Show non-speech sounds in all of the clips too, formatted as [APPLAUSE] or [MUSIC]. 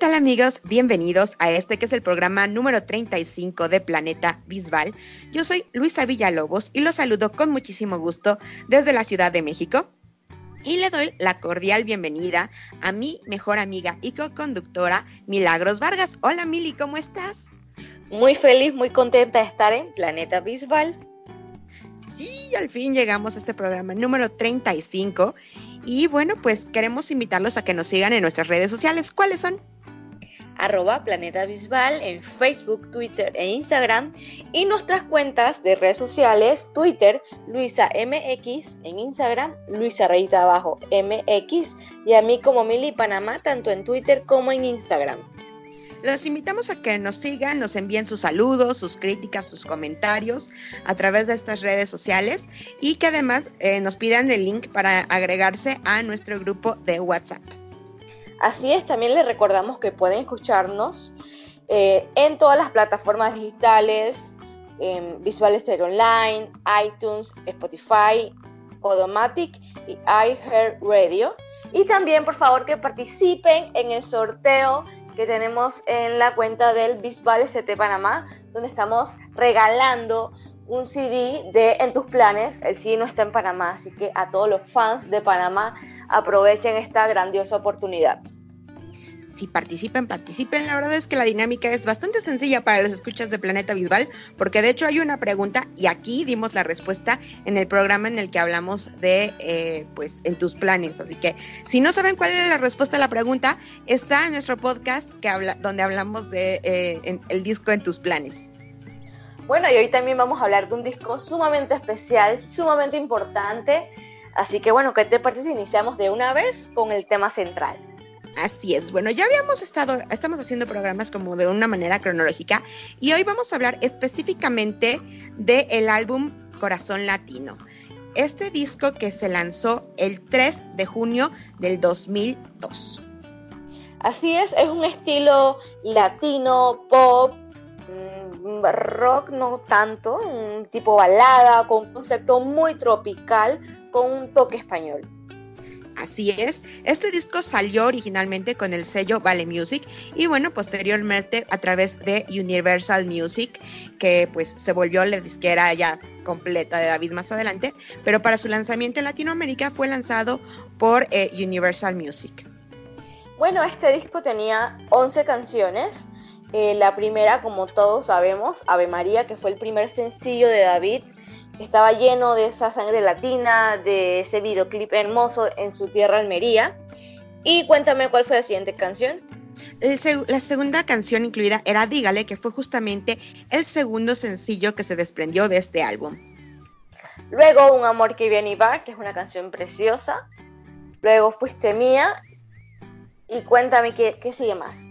Tal amigos? Bienvenidos a este que es el programa número 35 de Planeta Bisbal. Yo soy Luisa Villalobos y los saludo con muchísimo gusto desde la Ciudad de México. Y le doy la cordial bienvenida a mi mejor amiga y co-conductora Milagros Vargas. Hola Mili, ¿cómo estás? Muy feliz, muy contenta de estar en Planeta Bisbal. Sí, al fin llegamos a este programa número 35 y bueno, pues queremos invitarlos a que nos sigan en nuestras redes sociales. ¿Cuáles son? Arroba Planeta Bisbal en Facebook, Twitter e Instagram y nuestras cuentas de redes sociales, Twitter, Luisa MX, en Instagram, Luisa Rayita Abajo MX y a mí como Mili Panamá, tanto en Twitter como en Instagram. Los invitamos a que nos sigan, nos envíen sus saludos, sus críticas, sus comentarios a través de estas redes sociales y que además eh, nos pidan el link para agregarse a nuestro grupo de WhatsApp. Así es, también les recordamos que pueden escucharnos eh, en todas las plataformas digitales, en Visual Stereo Online, iTunes, Spotify, Podomatic y iHeartRadio. Y también, por favor, que participen en el sorteo que tenemos en la cuenta del Bisbal ST Panamá, donde estamos regalando un CD de En tus planes. El CD no está en Panamá, así que a todos los fans de Panamá aprovechen esta grandiosa oportunidad. Si participen, participen. La verdad es que la dinámica es bastante sencilla para los escuchas de Planeta Visual, porque de hecho hay una pregunta y aquí dimos la respuesta en el programa en el que hablamos de, eh, pues, en tus planes. Así que si no saben cuál es la respuesta a la pregunta, está en nuestro podcast que habla, donde hablamos de eh, el disco en tus planes. Bueno, y hoy también vamos a hablar de un disco sumamente especial, sumamente importante. Así que bueno, ¿qué te parece si iniciamos de una vez con el tema central? Así es. Bueno, ya habíamos estado, estamos haciendo programas como de una manera cronológica y hoy vamos a hablar específicamente del el álbum Corazón Latino. Este disco que se lanzó el 3 de junio del 2002. Así es, es un estilo latino, pop, rock no tanto, un tipo balada con un concepto muy tropical con un toque español. Así es, este disco salió originalmente con el sello Vale Music y bueno, posteriormente a través de Universal Music, que pues se volvió la disquera ya completa de David más adelante, pero para su lanzamiento en Latinoamérica fue lanzado por eh, Universal Music. Bueno, este disco tenía 11 canciones eh, la primera, como todos sabemos, Ave María, que fue el primer sencillo de David, estaba lleno de esa sangre latina, de ese videoclip hermoso en su tierra Almería. Y cuéntame cuál fue la siguiente canción. La segunda canción incluida era Dígale, que fue justamente el segundo sencillo que se desprendió de este álbum. Luego Un amor que viene y va, que es una canción preciosa. Luego Fuiste mía. Y cuéntame qué, qué sigue más.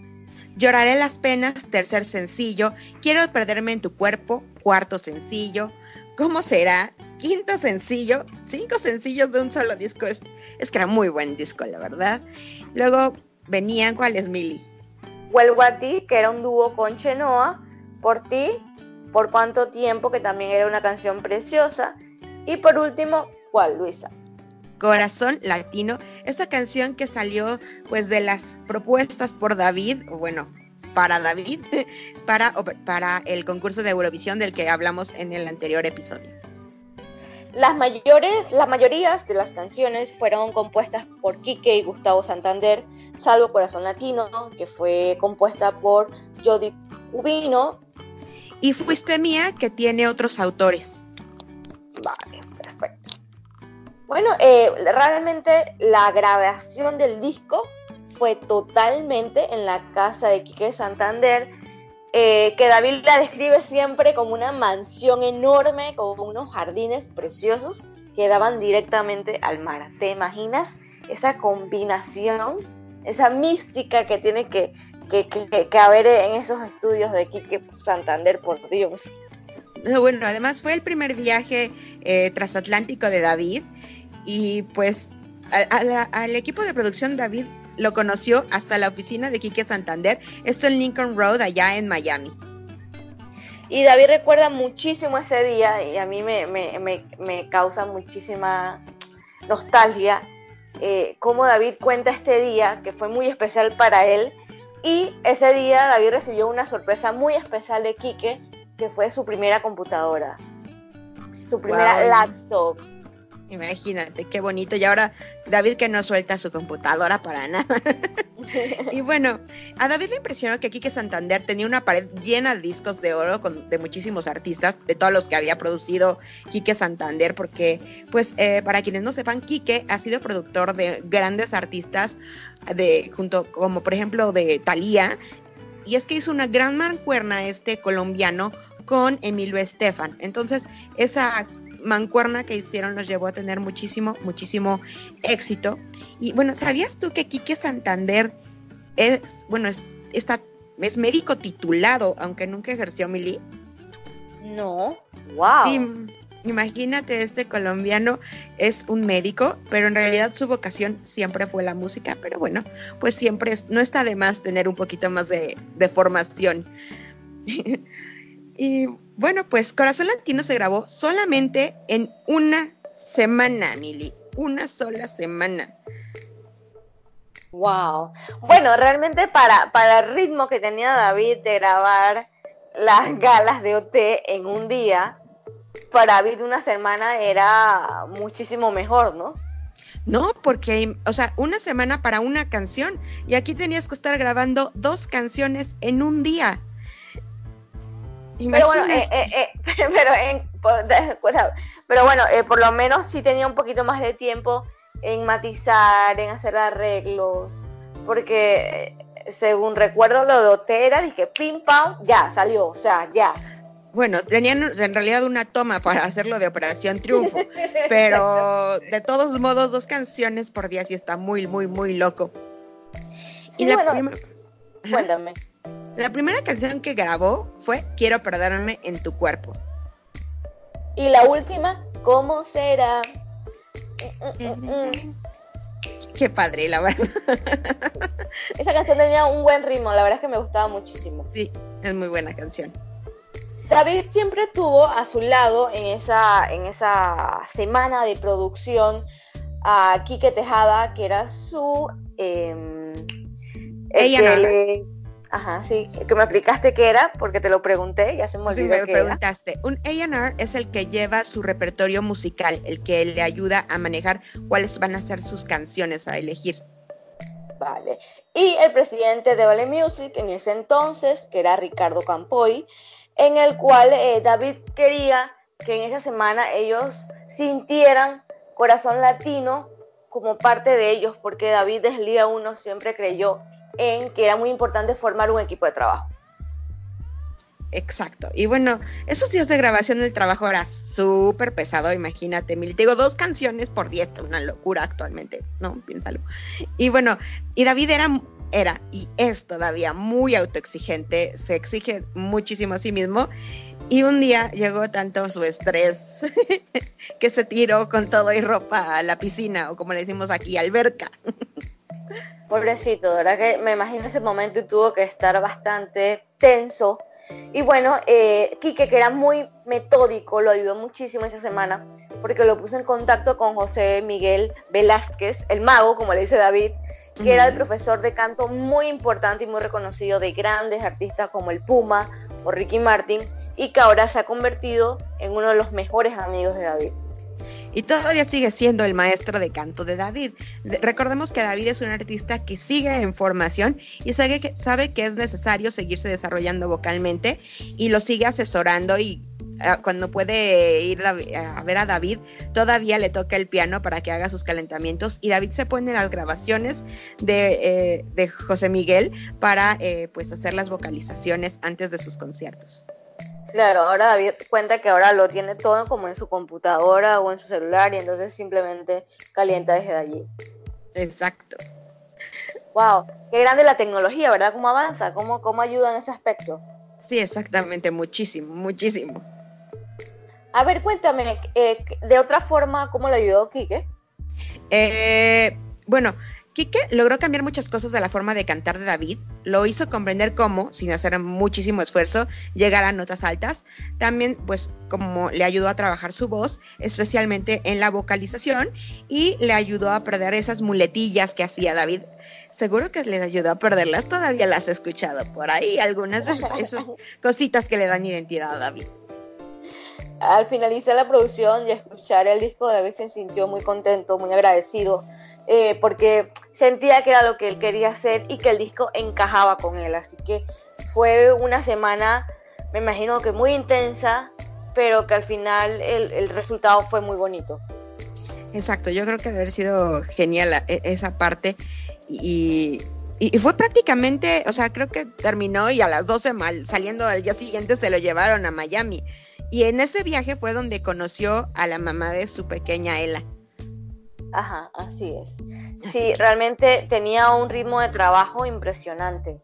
Lloraré las penas, tercer sencillo. Quiero perderme en tu cuerpo, cuarto sencillo. ¿Cómo será? Quinto sencillo. Cinco sencillos de un solo disco. Es, es que era muy buen disco, la verdad. Luego venían, ¿cuál es Mili? Vuelvo a ti, que era un dúo con Chenoa. Por ti, por cuánto tiempo, que también era una canción preciosa. Y por último, ¿cuál, Luisa? Corazón Latino, esta canción que salió pues de las propuestas por David, o bueno, para David, [LAUGHS] para, para el concurso de Eurovisión del que hablamos en el anterior episodio. Las mayores, las mayorías de las canciones fueron compuestas por Quique y Gustavo Santander, salvo Corazón Latino, que fue compuesta por Jody Ubino. Y Fuiste Mía, que tiene otros autores. Vale. Bueno, eh, realmente la grabación del disco fue totalmente en la casa de Quique Santander, eh, que David la describe siempre como una mansión enorme, con unos jardines preciosos que daban directamente al mar. ¿Te imaginas esa combinación, esa mística que tiene que, que, que haber en esos estudios de Quique Santander, por Dios? Bueno, además fue el primer viaje eh, transatlántico de David y pues al equipo de producción David lo conoció hasta la oficina de Quique Santander, esto en Lincoln Road, allá en Miami. Y David recuerda muchísimo ese día y a mí me, causa muchísima nostalgia eh, cómo David cuenta este día, que fue muy especial para él. Y ese día David recibió una sorpresa muy especial de Quique, que fue su primera computadora, su primera laptop. Imagínate, qué bonito. Y ahora David que no suelta su computadora para nada. [LAUGHS] y bueno, a David le impresionó que aquí que Santander tenía una pared llena de discos de oro con, de muchísimos artistas, de todos los que había producido Quique Santander, porque pues eh, para quienes no sepan, Quique ha sido productor de grandes artistas, de junto como por ejemplo de Thalía, y es que hizo una gran mancuerna este colombiano con Emilio Estefan. Entonces, esa mancuerna que hicieron los llevó a tener muchísimo, muchísimo éxito. Y bueno, ¿sabías tú que Quique Santander es, bueno, es, está, es médico titulado, aunque nunca ejerció Mili? No, wow. Sí, imagínate, este colombiano es un médico, pero en realidad su vocación siempre fue la música, pero bueno, pues siempre no está de más tener un poquito más de, de formación. [LAUGHS] y bueno, pues Corazón Latino se grabó solamente en una semana, Mili. Una sola semana. Wow. Bueno, realmente para, para el ritmo que tenía David de grabar las galas de OT en un día, para David una semana era muchísimo mejor, ¿no? No, porque, o sea, una semana para una canción y aquí tenías que estar grabando dos canciones en un día. Pero bueno, eh, eh, eh, pero, en, pero bueno, por lo menos sí tenía un poquito más de tiempo en matizar, en hacer arreglos, porque según recuerdo lo de Otera, dije pim pam, ya salió, o sea, ya. Bueno, tenían en realidad una toma para hacerlo de Operación Triunfo, pero de todos modos dos canciones por día sí está muy, muy, muy loco. y la cuéntame. La primera canción que grabó fue Quiero perderme en tu cuerpo. Y la última, ¿cómo será? Qué padre, la verdad. Esa canción tenía un buen ritmo, la verdad es que me gustaba muchísimo. Sí, es muy buena canción. David siempre tuvo a su lado en esa, en esa semana de producción a Quique Tejada, que era su... Eh, Ella Ajá, sí, que me explicaste qué era, porque te lo pregunté, ya se me olvidó sí, me preguntaste. Un A&R es el que lleva su repertorio musical, el que le ayuda a manejar cuáles van a ser sus canciones a elegir. Vale. Y el presidente de Vale Music en ese entonces, que era Ricardo Campoy, en el cual eh, David quería que en esa semana ellos sintieran corazón latino como parte de ellos, porque David día uno siempre creyó en que era muy importante formar un equipo de trabajo. Exacto. Y bueno, esos días de grabación del trabajo era súper pesado, imagínate. Mil, te digo, dos canciones por día, una locura actualmente, ¿no? Piénsalo. Y bueno, y David era, era y es todavía muy autoexigente, se exige muchísimo a sí mismo. Y un día llegó tanto su estrés [LAUGHS] que se tiró con todo y ropa a la piscina, o como le decimos aquí, alberca. Pobrecito, ¿verdad? Que me imagino ese momento y tuvo que estar bastante tenso. Y bueno, eh, Quique, que era muy metódico, lo ayudó muchísimo esa semana porque lo puso en contacto con José Miguel Velázquez, el mago, como le dice David, que era el profesor de canto muy importante y muy reconocido de grandes artistas como el Puma o Ricky Martin, y que ahora se ha convertido en uno de los mejores amigos de David y todavía sigue siendo el maestro de canto de David. Recordemos que David es un artista que sigue en formación y sabe que, es necesario seguirse desarrollando vocalmente y lo sigue asesorando y ah, cuando puede ir a, ver a David, todavía le toca el piano para que haga sus calentamientos y David se pone las grabaciones de, eh, José Miguel para eh, pues hacer las vocalizaciones antes de sus conciertos. Claro, ahora David cuenta que ahora lo tiene todo como en su computadora o en su celular y entonces simplemente calienta desde allí. Exacto. Wow, qué grande la tecnología, ¿verdad? ¿Cómo avanza? ¿Cómo, cómo ayuda en ese aspecto? Sí, exactamente, muchísimo, muchísimo. A ver, cuéntame, eh, de otra forma, ¿cómo le ayudó Quique? Eh, bueno, Quique logró cambiar muchas cosas de la forma de cantar de David, lo hizo comprender cómo, sin hacer muchísimo esfuerzo, llegar a notas altas. También, pues, como le ayudó a trabajar su voz, especialmente en la vocalización, y le ayudó a perder esas muletillas que hacía David. Seguro que les ayudó a perderlas, todavía las he escuchado por ahí algunas veces, esas cositas que le dan identidad a David. Al finalizar la producción y escuchar el disco, David se sintió muy contento, muy agradecido eh, porque sentía que era lo que él quería hacer y que el disco encajaba con él. Así que fue una semana, me imagino que muy intensa, pero que al final el, resultado fue muy bonito. Exacto, yo creo que debe haber sido genial e, esa parte y, fue prácticamente, o sea, creo que terminó y a las 12 mal, saliendo al día siguiente se lo llevaron a Miami. Y en ese viaje fue donde conoció a la mamá de su pequeña Ella. Ajá, así es. Sí, realmente tenía un ritmo de trabajo impresionante.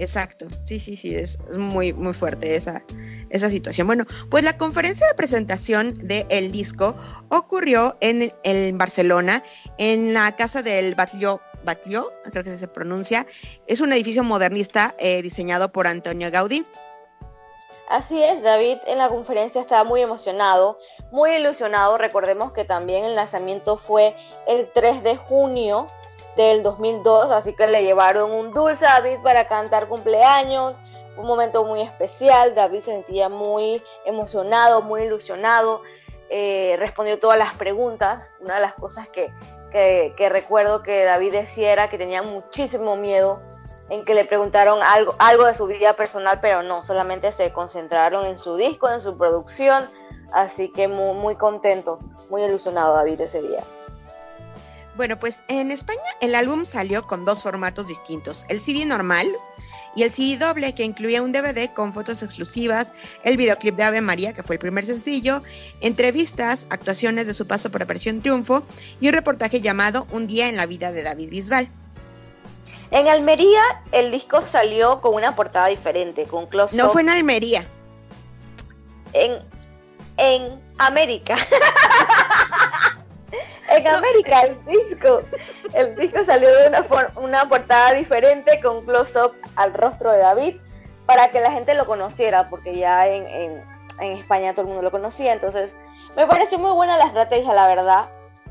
Exacto, sí, sí, sí, es, muy, muy fuerte esa, esa situación. Bueno, pues la conferencia de presentación del disco ocurrió en, en, Barcelona, en la casa del Batlló, Batlló, creo que se pronuncia. Es un edificio modernista eh, diseñado por Antonio Gaudí. Así es, David en la conferencia estaba muy emocionado, muy ilusionado. Recordemos que también el lanzamiento fue el 3 de junio del 2002, así que le llevaron un dulce a David para cantar cumpleaños. Fue un momento muy especial, David se sentía muy emocionado, muy ilusionado, eh, respondió todas las preguntas. Una de las cosas que, que recuerdo que David decía era que tenía muchísimo miedo en que le preguntaron algo, algo de su vida personal, pero no, solamente se concentraron en su disco, en su producción, así que muy, muy contento, muy ilusionado David ese día. Bueno, pues en España el álbum salió con dos formatos distintos, el CD normal y el CD doble que incluía un DVD con fotos exclusivas, el videoclip de Ave María, que fue el primer sencillo, entrevistas, actuaciones de su paso por Operación Triunfo y un reportaje llamado Un día en la vida de David Bisbal. En Almería el disco salió con una portada diferente, con close No fue en Almería. En, en América. [LAUGHS] en América el disco. El disco salió de una, una portada diferente con close-up al rostro de David para que la gente lo conociera, porque ya en, en, en España todo el mundo lo conocía. Entonces me pareció muy buena la estrategia, la verdad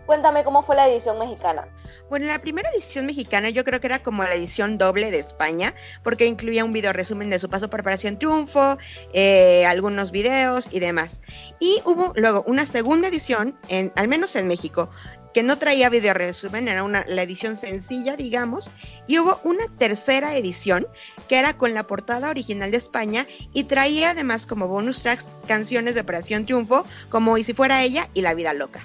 Cuéntame cómo fue la edición mexicana. Bueno, la primera edición mexicana yo creo que era como la edición doble de España, porque incluía un video resumen de su paso por Operación Triunfo, eh, algunos videos y demás. Y hubo luego una segunda edición, en, al menos en México, que no traía video resumen, era la edición sencilla, digamos, y hubo una tercera edición que era con la portada original de España y traía además como bonus tracks canciones de Operación Triunfo, como Y si fuera ella y La vida loca.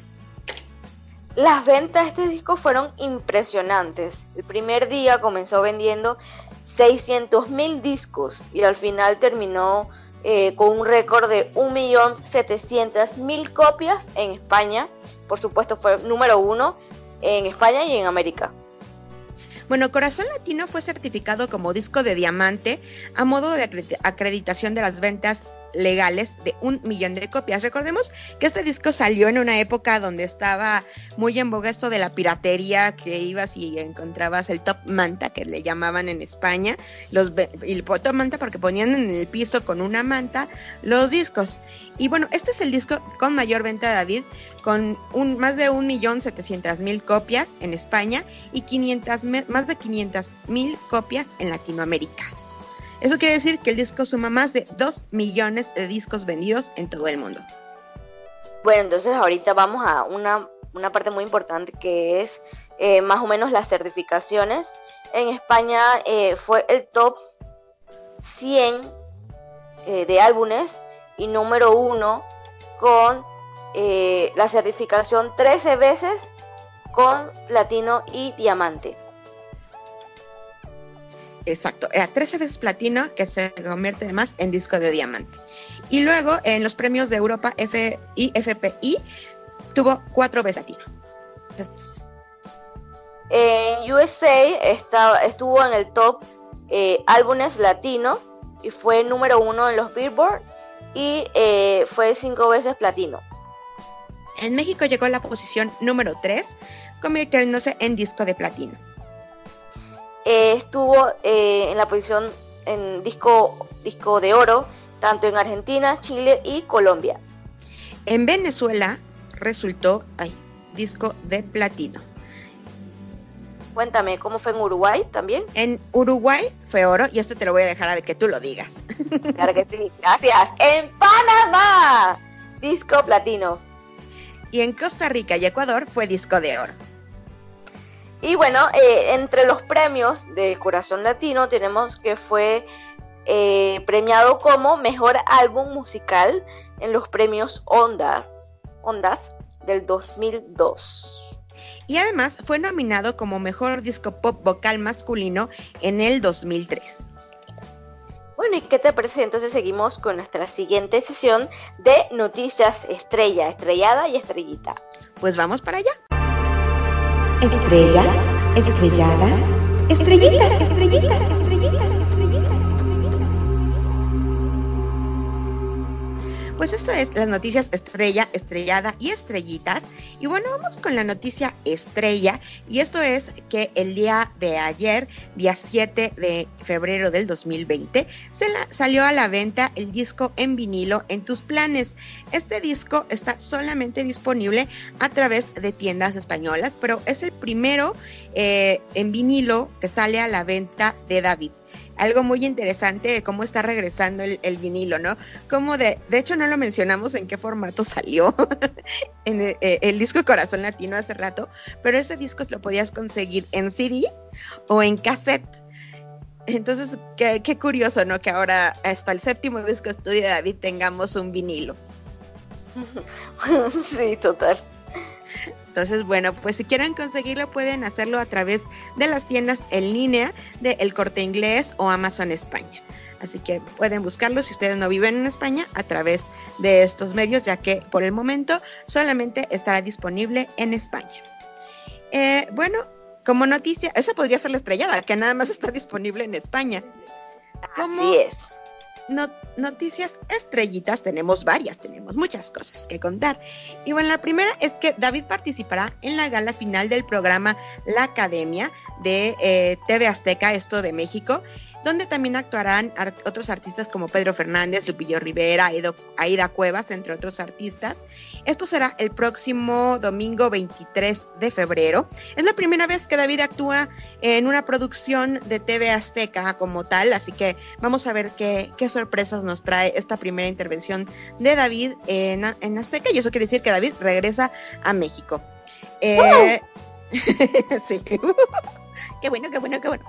Las ventas de este disco fueron impresionantes. El primer día comenzó vendiendo 600 mil discos y al final terminó eh, con un récord de 1.700.000 copias en España. Por supuesto fue número uno en España y en América. Bueno, Corazón Latino fue certificado como disco de diamante a modo de acreditación de las ventas legales de un millón de copias. Recordemos que este disco salió en una época donde estaba muy en boga esto de la piratería, que ibas y encontrabas el top manta, que le llamaban en España, el top manta porque ponían en el piso con una manta los discos. Y bueno, este es el disco con mayor venta de David, con un, más de un millón setecientas mil copias en España y 500, más de 500 mil copias en Latinoamérica. Eso quiere decir que el disco suma más de 2 millones de discos vendidos en todo el mundo. Bueno, entonces ahorita vamos a una, parte muy importante que es eh, más o menos las certificaciones. En España eh, fue el top 100 eh, de álbumes y número uno con la certificación 13 veces con platino y diamante. Exacto, era 13 veces platino que se convierte además en disco de diamante. Y luego en los premios de Europa F y FPI tuvo cuatro veces platino. en USA estuvo en el top eh, álbumes latino y fue número uno en los Billboard y eh, fue cinco veces platino. En México llegó a la posición número 3, convirtiéndose en disco de platino. Eh, estuvo eh, en la posición en disco, disco de oro, tanto en Argentina, Chile y Colombia. En Venezuela resultó ay, disco de platino. Cuéntame, ¿cómo fue en Uruguay también? En Uruguay fue oro y esto te lo voy a dejar a que tú lo digas. [LAUGHS] Claro que sí, gracias. En Panamá, disco platino. Y en Costa Rica y Ecuador fue disco de oro. Y bueno, eh, entre los premios de Corazón Latino tenemos que fue eh, premiado como mejor álbum musical en los premios Ondas, Ondas del 2002 y además fue nominado como mejor disco pop vocal masculino en el 2003. Bueno, ¿y qué te parece? Entonces seguimos con nuestra siguiente sesión de noticias estrella, estrellada y estrellita. Pues vamos para allá. Estrella, estrellada, estrellita, estrellita, estrellita. Pues esto es las noticias estrella, estrellada y estrellitas. Y bueno, vamos con la noticia estrella. Y esto es que el día de ayer, día 7 de febrero del 2020, se salió a la venta el disco en vinilo en tus planes. Este disco está solamente disponible a través de tiendas españolas, pero es el primero eh, en vinilo que sale a la venta de David algo muy interesante de cómo está regresando el, vinilo, ¿no? Como de, de hecho no lo mencionamos en qué formato salió [LAUGHS] en el, eh, el, disco Corazón Latino hace rato, pero ese disco lo podías conseguir en CD o en cassette. Entonces, qué curioso, ¿no? Que ahora hasta el séptimo disco estudio de David tengamos un vinilo. [LAUGHS] sí, total. Entonces, bueno, pues si quieren conseguirlo pueden hacerlo a través de las tiendas en línea de El Corte Inglés o Amazon España. Así que pueden buscarlo si ustedes no viven en España a través de estos medios, ya que por el momento solamente estará disponible en España. Eh, bueno, como noticia, esa podría ser la estrellada, que nada más está disponible en España. Así es noticias estrellitas, tenemos varias, tenemos muchas cosas que contar. Y bueno, la primera es que David participará en la gala final del programa La Academia de eh, TV Azteca, esto de México, donde también actuarán otros artistas como Pedro Fernández, Lupillo Rivera, Aida Cuevas, entre otros artistas. Esto será el próximo domingo 23 de febrero. Es la primera vez que David actúa en una producción de TV Azteca como tal, así que vamos a ver qué, sorpresas nos trae esta primera intervención de David en, en Azteca y eso quiere decir que David regresa a México. Eh, [LAUGHS] sí. Qué bueno, qué bueno, qué bueno.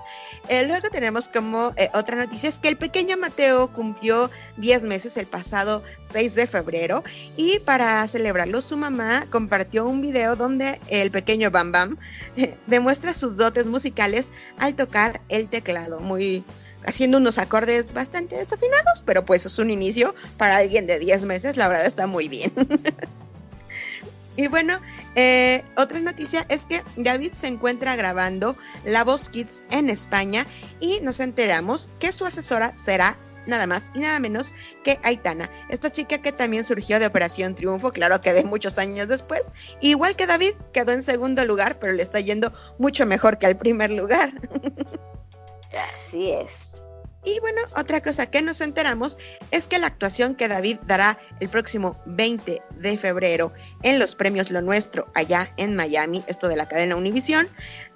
Eh, luego tenemos como eh, otra noticia es que el pequeño Mateo cumplió 10 meses el pasado 6 de febrero y para celebrarlo su mamá compartió un video donde el pequeño Bam Bam eh, demuestra sus dotes musicales al tocar el teclado, muy haciendo unos acordes bastante desafinados, pero pues es un inicio para alguien de 10 meses, la verdad está muy bien. [LAUGHS] Y bueno, eh, otra noticia es que David se encuentra grabando La Voz Kids en España y nos enteramos que su asesora será nada más y nada menos que Aitana, esta chica que también surgió de Operación Triunfo, claro que de muchos años después, igual que David, quedó en segundo lugar, pero le está yendo mucho mejor que al primer lugar. [LAUGHS] Así es. Y bueno, otra cosa que nos enteramos es que la actuación que David dará el próximo 20 de febrero en los premios Lo Nuestro allá en Miami, esto de la cadena Univisión,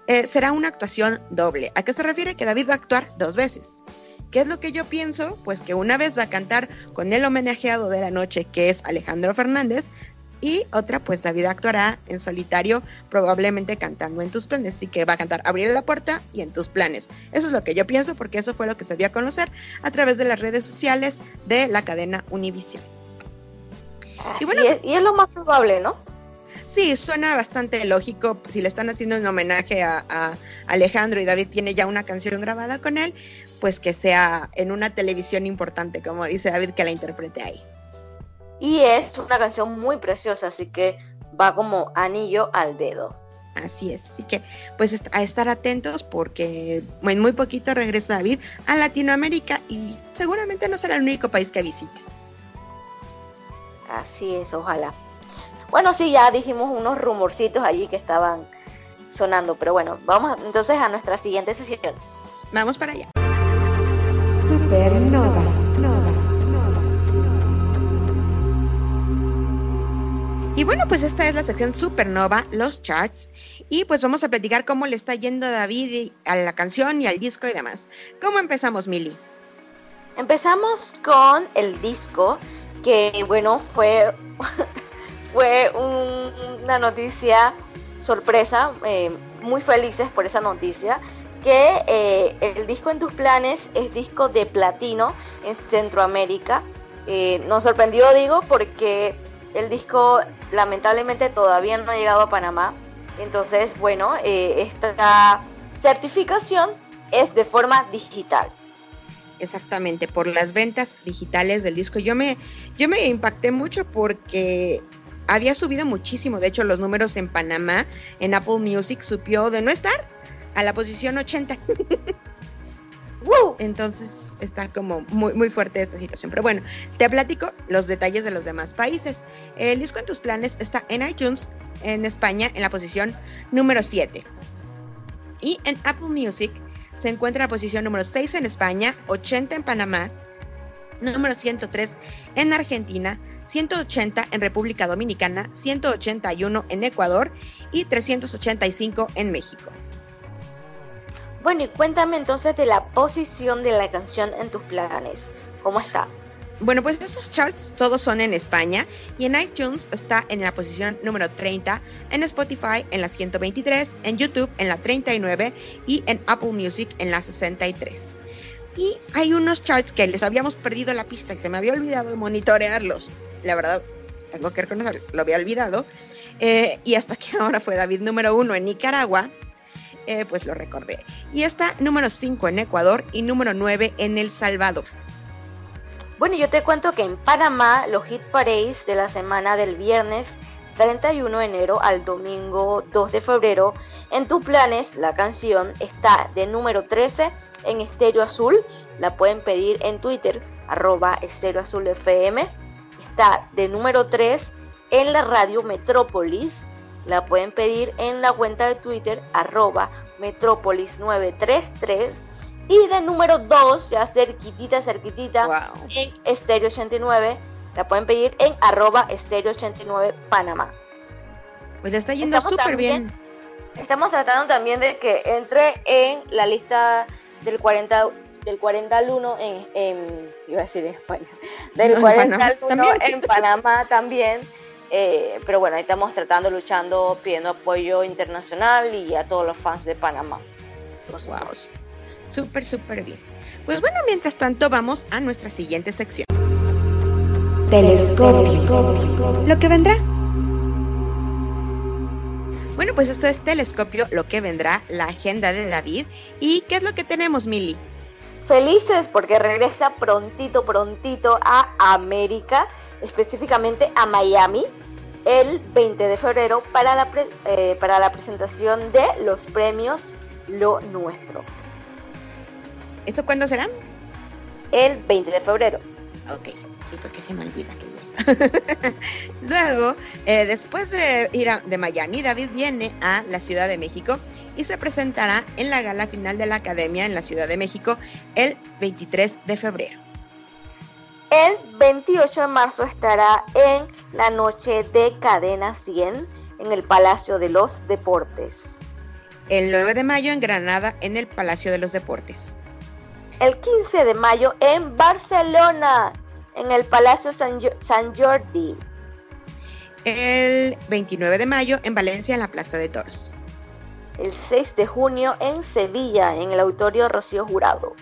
eh, será una actuación doble. ¿A qué se refiere? Que David va a actuar dos veces. ¿Qué es lo que yo pienso? Pues que una vez va a cantar con el homenajeado de la noche, que es Alejandro Fernández, y otra, pues David actuará en solitario, probablemente cantando en tus planes. Así que va a cantar Abrir la puerta y en tus planes. Eso es lo que yo pienso, porque eso fue lo que se dio a conocer a través de las redes sociales de la cadena Univision. Y, bueno, es, y es lo más probable, ¿no? Sí, suena bastante lógico. Si le están haciendo un homenaje a, a, Alejandro y David tiene ya una canción grabada con él, pues que sea en una televisión importante, como dice David, que la interprete ahí. Y es una canción muy preciosa, así que va como anillo al dedo. Así es, así que pues a estar atentos porque en muy poquito regresa David a Latinoamérica y seguramente no será el único país que visite. Así es, ojalá. Bueno, sí, ya dijimos unos rumorcitos allí que estaban sonando, pero bueno, vamos entonces a nuestra siguiente sesión. Vamos para allá. Supernova, bueno, pues esta es la sección Supernova, los charts. Y pues vamos a platicar cómo le está yendo a David a la canción y al disco y demás. ¿Cómo empezamos, Mili? Empezamos con el disco, que bueno, fue, [LAUGHS] fue un- una noticia sorpresa, eh, muy felices por esa noticia, que eh, el disco en tus planes es disco de platino en Centroamérica. Eh, nos sorprendió, digo, porque el disco lamentablemente todavía no ha llegado a Panamá. Entonces, bueno, eh, esta certificación es de forma digital. Exactamente, por las ventas digitales del disco. Yo me, yo me impacté mucho porque había subido muchísimo. De hecho, los números en Panamá, en Apple Music, subió de no estar a la posición 80. ¡Woo! Entonces está como muy, muy fuerte esta situación. Pero bueno, te platico los detalles de los demás países. El disco en tus planes está en iTunes en España en la posición número 7. Y en Apple Music se encuentra en la posición número 6 en España, 80 en Panamá, número 103 en Argentina, 180 en República Dominicana, 181 en Ecuador y 385 en México. Bueno, y cuéntame entonces de la posición de la canción en tus planes. ¿Cómo está? Bueno, pues esos charts todos son en España y en iTunes está en la posición número 30, en Spotify en la 123, en YouTube en la 39 y en Apple Music en la 63. Y hay unos charts que les habíamos perdido la pista y se me había olvidado monitorearlos. La verdad, tengo que reconocer, lo había olvidado. Eh, y hasta que ahora fue David número uno en Nicaragua, eh, pues lo recordé. Y está número 5 en Ecuador y número 9 en El Salvador. Bueno, yo te cuento que en Panamá los hit parades de la semana del viernes 31 de enero al domingo 2 de febrero, en tus planes la canción está de número 13 en Estéreo Azul, la pueden pedir en Twitter, arroba Estéreo Azul FM, está de número 3 en la radio Metrópolis, la pueden pedir en la cuenta de Twitter, arroba Metrópolis 933, y de número 2, ya cerquitita, cerquitita, Wow. en Estéreo 89. La pueden pedir en arroba Estéreo 89 Panamá. Pues le está yendo súper bien. Estamos tratando también de que entre en la lista del 40 del 40 al 1 en, en- iba a decir en España, del En 40 Panamá al 1 también. en Panamá también. Eh, pero bueno, ahí estamos tratando, luchando, pidiendo apoyo internacional y a todos los fans de Panamá. Wow. Súper, súper bien. Pues bueno, mientras tanto vamos a nuestra siguiente sección. telescopio, Lo que vendrá. Bueno, pues esto es Telescopio, lo que vendrá, la agenda de David. ¿Y qué es lo que tenemos, Mili? Felices porque regresa prontito, prontito a América, específicamente a Miami, el 20 de febrero para la, pre- eh, para la presentación de los premios Lo Nuestro. ¿Esto cuándo será? El 20 de febrero. Ok, sí, porque se me olvida que. [LAUGHS] Luego, eh, después de ir a, de Miami, David viene a la Ciudad de México y se presentará en la gala final de la Academia en la Ciudad de México el 23 de febrero. El 28 de marzo estará en la noche de Cadena 100 en el Palacio de los Deportes. El 9 de mayo en Granada en el Palacio de los Deportes. El 15 de mayo en Barcelona en el Palacio San, San Jordi. El 29 de mayo en Valencia en la Plaza de Toros. el 6 de junio en Sevilla, en el Auditorio Rocío Jurado.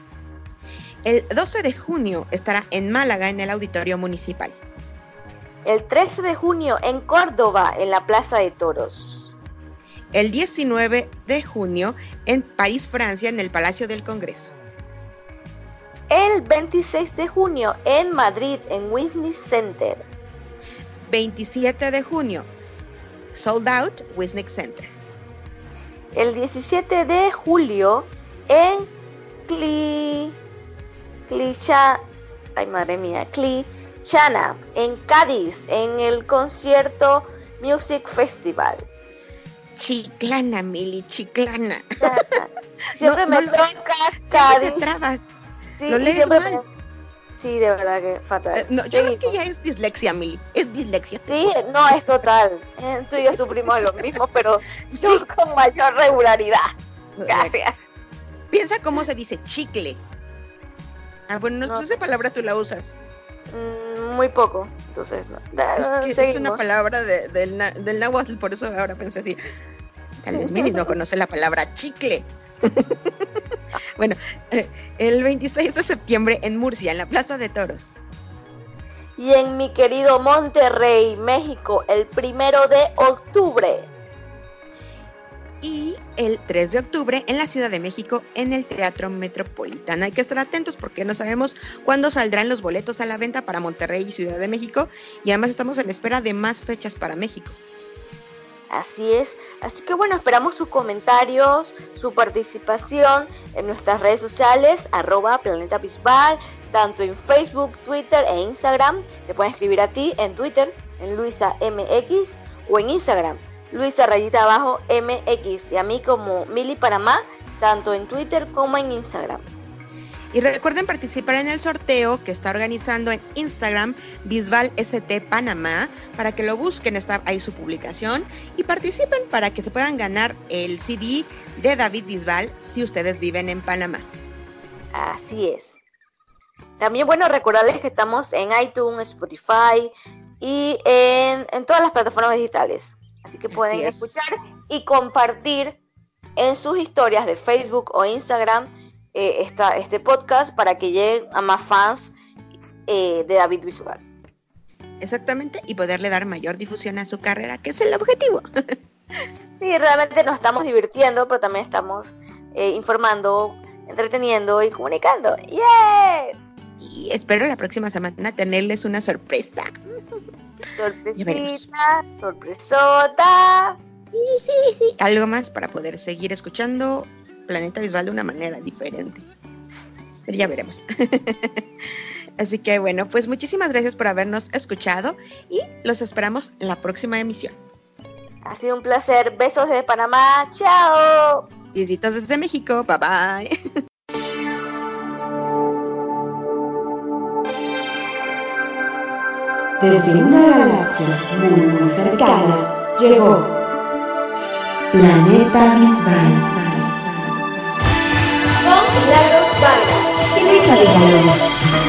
El 12 de junio estará en Málaga en el Auditorio Municipal. El 13 de junio en Córdoba, en la Plaza de Toros. El 19 de junio en París, Francia en el Palacio del Congreso. El 26 de junio en Madrid, en Whitney Center. 27 de junio, Sold Out, Wisnik Center. El 17 de julio en Cli... Clicha... Ay, madre mía. Chana, en Cádiz, en el concierto Music Festival. Chiclana, Mili, chiclana. [LAUGHS] Siempre me toca Cádiz. te trabas. Sí, Lo lees mal. me- Sí, de verdad que fatal. Eh, no, yo creo que ya es dislexia, Mili. Es dislexia. Sí, no, es total. Tú y yo sufrimos lo mismo, pero [LAUGHS] yo con mayor regularidad. Gracias. Piensa cómo se dice chicle. Ah, bueno, no, No. sé esa palabra tú la usas. Mm, muy poco, entonces no. Es que es una palabra de- del, del náhuatl, por eso ahora pensé así. Tal vez no conoce la palabra chicle. [LAUGHS] bueno, eh, el 26 de septiembre en Murcia, en la Plaza de Toros. Y en mi querido Monterrey, México, el primero de octubre. Y el 3 de octubre en la Ciudad de México, en el Teatro Metropolitano. Hay que estar atentos porque no sabemos cuándo saldrán los boletos a la venta para Monterrey y Ciudad de México. Y además estamos en espera de más fechas para México. Así es. Así que bueno, esperamos sus comentarios, su participación en nuestras redes sociales, arroba Planeta Bisbal, tanto en Facebook, Twitter e Instagram. Te pueden escribir a ti en Twitter, en Luisa MX, o en Instagram, Luisa Rayita Abajo MX, y a mí como Mili Panamá, tanto en Twitter como en Instagram. Y recuerden participar en el sorteo que está organizando en Instagram Bisbal ST Panamá para que lo busquen, está ahí su publicación y participen para que se puedan ganar el CD de David Bisbal si ustedes viven en Panamá. Así es. También, bueno, recordarles que estamos en iTunes, Spotify y en, en todas las plataformas digitales. Así que pueden Así es. escuchar y compartir en sus historias de Facebook o Instagram eh, esta, este podcast para que lleguen a más fans eh, de David Visual. Exactamente, y poderle dar mayor difusión a su carrera, que es el objetivo. [LAUGHS] Sí, realmente nos estamos divirtiendo, pero también estamos eh, informando, entreteniendo y comunicando. ¡Yes! Y espero la próxima semana tenerles una sorpresa. Sorpresita, sorpresota. Sí, sí, sí. Algo más para poder seguir escuchando Planeta Visual de una manera diferente. Pero ya veremos. [LAUGHS] Así que bueno, pues muchísimas gracias por habernos escuchado y los esperamos en la próxima emisión. Ha sido un placer. Besos desde Panamá. Chao. Besitos desde México. Bye bye. [LAUGHS] Desde una galaxia muy muy cercana llegó Planeta Bisbal. Con Milagros Vargas. Silvia Villalobos.